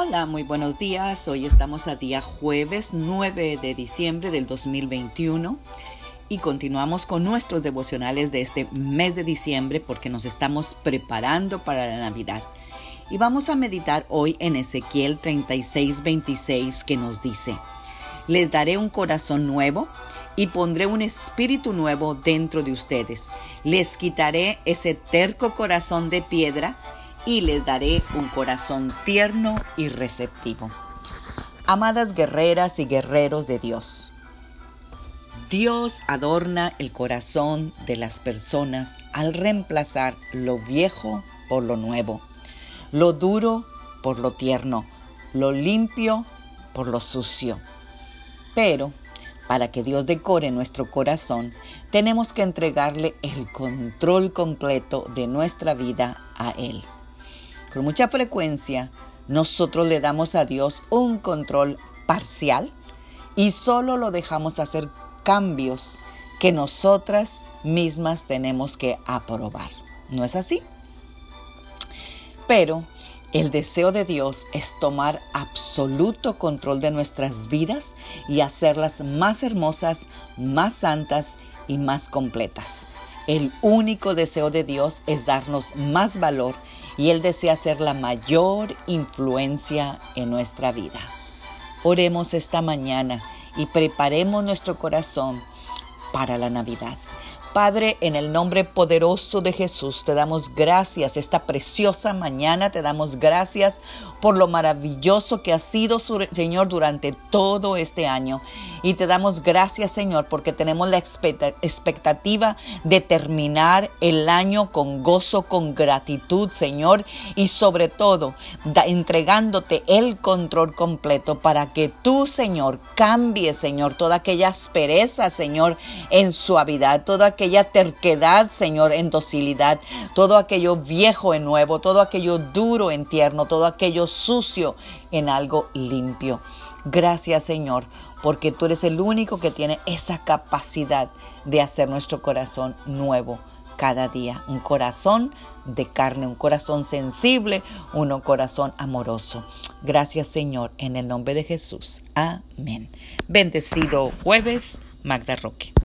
Hola, muy buenos días. Hoy estamos a día jueves 9 de diciembre del 2021 y continuamos con nuestros devocionales de este mes de diciembre porque nos estamos preparando para la Navidad. Y vamos a meditar hoy en Ezequiel 36, 26 que nos dice, les daré un corazón nuevo y pondré un espíritu nuevo dentro de ustedes. Les quitaré ese terco corazón de piedra y les daré un corazón tierno y receptivo. Amadas guerreras y guerreros de Dios, Dios adorna el corazón de las personas al reemplazar lo viejo por lo nuevo, lo duro por lo tierno, lo limpio por lo sucio. Pero para que Dios decore nuestro corazón, tenemos que entregarle el control completo de nuestra vida a Él. Con mucha frecuencia, nosotros le damos a Dios un control parcial y solo lo dejamos hacer cambios que nosotras mismas tenemos que aprobar. ¿No es así? Pero el deseo de Dios es tomar absoluto control de nuestras vidas y hacerlas más hermosas, más santas y más completas. El único deseo de Dios es darnos más valor y Él desea ser la mayor influencia en nuestra vida. Oremos esta mañana y preparemos nuestro corazón para la Navidad. Padre, en el nombre poderoso de Jesús, te damos gracias esta preciosa mañana, te damos gracias por lo maravilloso que ha sido, Señor, durante todo este año. Y te damos gracias, Señor, porque tenemos la expectativa de terminar el año con gozo, con gratitud, Señor, y sobre todo entregándote el control completo para que tú, Señor, cambies, Señor, toda aquella aspereza, Señor, en suavidad, toda terquedad, Señor, en docilidad, todo aquello viejo en nuevo, todo aquello duro en tierno, todo aquello sucio en algo limpio. Gracias Señor, porque tú eres el único que tiene esa capacidad de hacer nuestro corazón nuevo cada día. Un corazón de carne, un corazón sensible, un corazón amoroso. Gracias Señor, en el nombre de Jesús. Amén. Bendecido jueves, Magda Roque.